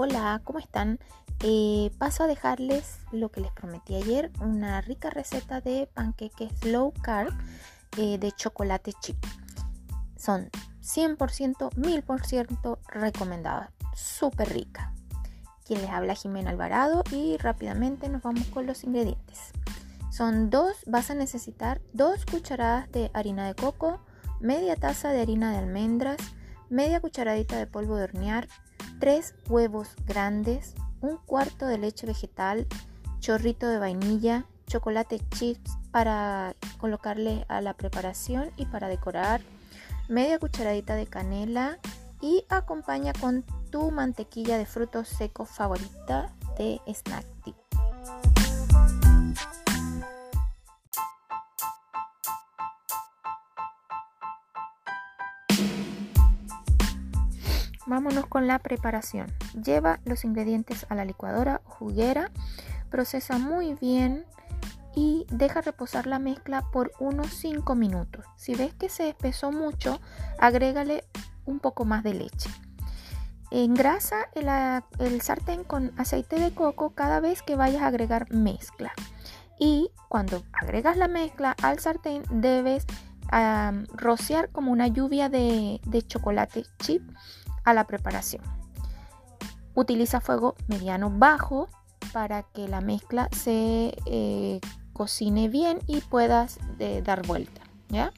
Hola, ¿cómo están? Eh, paso a dejarles lo que les prometí ayer, una rica receta de panqueques low carb eh, de chocolate chip. Son 100%, 1000% recomendadas, súper rica. Quien les habla Jimena Alvarado y rápidamente nos vamos con los ingredientes. Son dos, vas a necesitar dos cucharadas de harina de coco, media taza de harina de almendras, media cucharadita de polvo de hornear, 3 huevos grandes, un cuarto de leche vegetal, chorrito de vainilla, chocolate chips para colocarle a la preparación y para decorar, media cucharadita de canela y acompaña con tu mantequilla de frutos secos favorita de Snack. Vámonos con la preparación. Lleva los ingredientes a la licuadora o juguera, procesa muy bien y deja reposar la mezcla por unos 5 minutos. Si ves que se espesó mucho, agrégale un poco más de leche. Engrasa el, sartén con aceite de coco cada vez que vayas a agregar mezcla. Y cuando agregas la mezcla al sartén debes rociar como una lluvia de chocolate chip a la preparación. Utiliza fuego mediano bajo para que la mezcla se eh, cocine bien y puedas eh, dar vuelta. ¿ya?